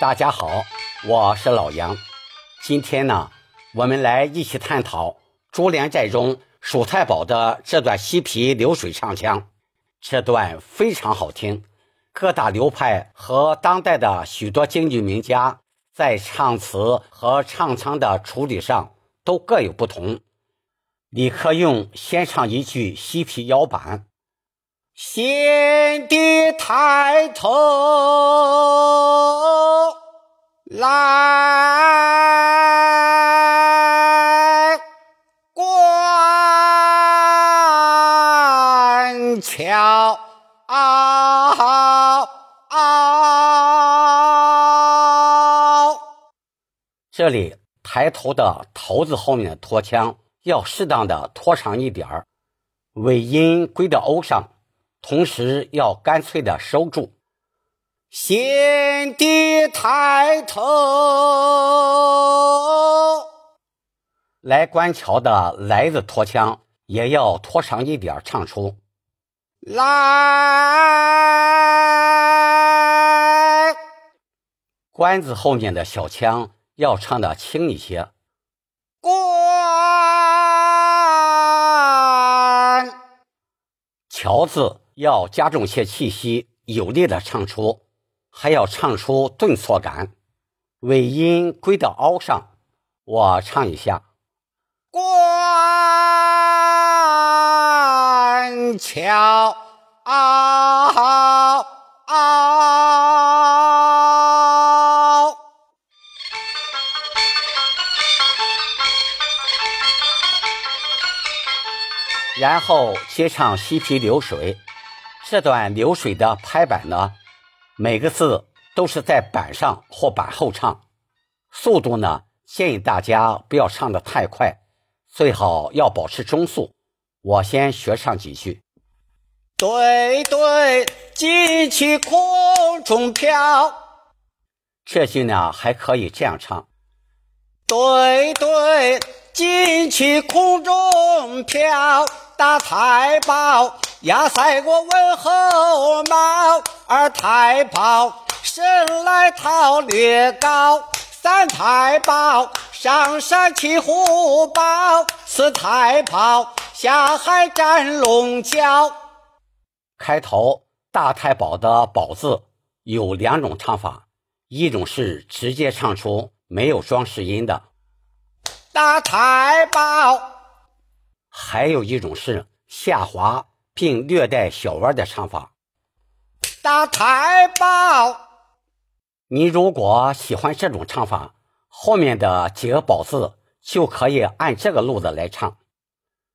大家好，我是老杨。今天呢，我们来一起探讨《珠帘寨》中蜀太保的这段西皮流水唱腔。这段非常好听，各大流派和当代的许多京剧名家在唱词和唱腔的处理上都各有不同。李克用先唱一句西皮腰板。先帝抬头观瞧，这里抬头的头字后面的拖腔要适当的拖长一点儿，尾音归到欧上。同时要干脆的收住，先帝抬头来观桥的来字拖腔也要拖长一点儿，唱出来。关字后面的小腔要唱的轻一些，关桥字。要加重些气息，有力的唱出，还要唱出顿挫感。尾音归到凹上，我唱一下：观桥。然后接唱西皮流水。这段流水的拍板呢，每个字都是在板上或板后唱，速度呢建议大家不要唱得太快，最好要保持中速。我先学唱几句：对对，旌旗空中飘。这句呢还可以这样唱：对对，旌旗空中飘，大太保。压塞过文侯茂，二太保生来桃略高，三太保上山骑虎豹，四太保下海斩龙蛟。开头大太保的“保”字有两种唱法，一种是直接唱出没有装饰音的大太保，还有一种是下滑。并略带小弯的唱法。大太保，你如果喜欢这种唱法，后面的几个“宝”字就可以按这个路子来唱。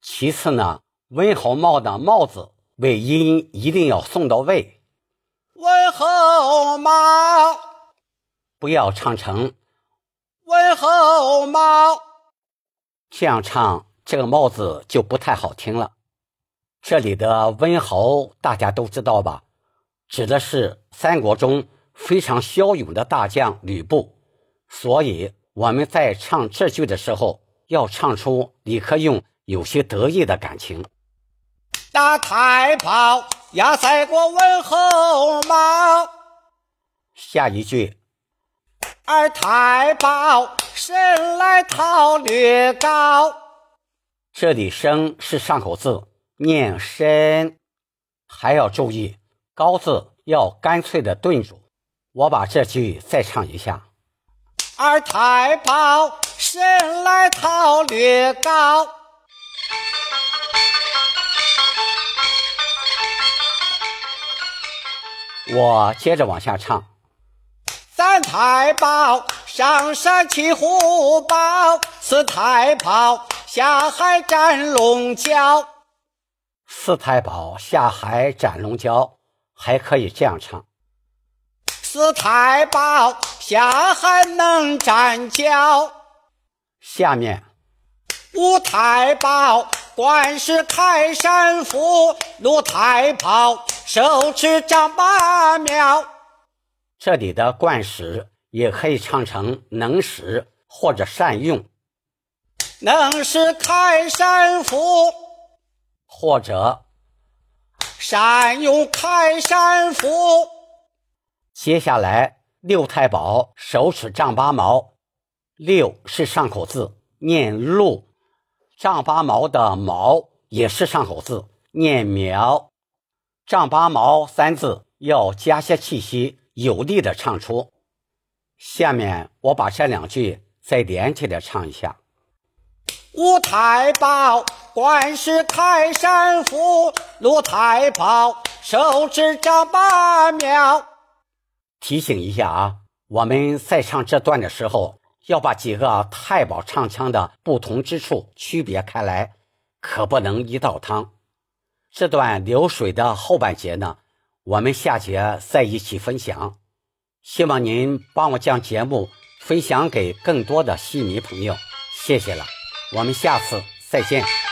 其次呢，温侯茂的“茂”字尾音一定要送到位。问候猫，不要唱成问候猫，这样唱这个“帽子就不太好听了。这里的温侯大家都知道吧？指的是三国中非常骁勇的大将吕布。所以我们在唱这句的时候，要唱出李克用有些得意的感情。大太保压塞过文侯茂，下一句，二太保生来桃略高。这里生是上口字。念深，还要注意高字要干脆的顿住。我把这句再唱一下：二太保生来桃略高。我接着往下唱：三太保上山骑虎豹，四太保下海斩龙蛟。四太保下海斩龙蛟，还可以这样唱：四太保下海能斩蛟。下面五太保官是开山斧，六太保手持丈八苗。这里的惯使也可以唱成能使或者善用，能使开山斧。或者善用开山斧。接下来六太保手持丈八矛，六是上口字，念鹿；丈八毛的毛也是上口字，念苗。丈八毛三字要加些气息，有力的唱出。下面我把这两句再连起来唱一下：五太保官是泰山斧，六太保手执丈八苗。提醒一下啊，我们在唱这段的时候，要把几个太保唱腔的不同之处区别开来，可不能一道汤。这段流水的后半节呢，我们下节再一起分享。希望您帮我将节目分享给更多的戏迷朋友，谢谢了，我们下次再见。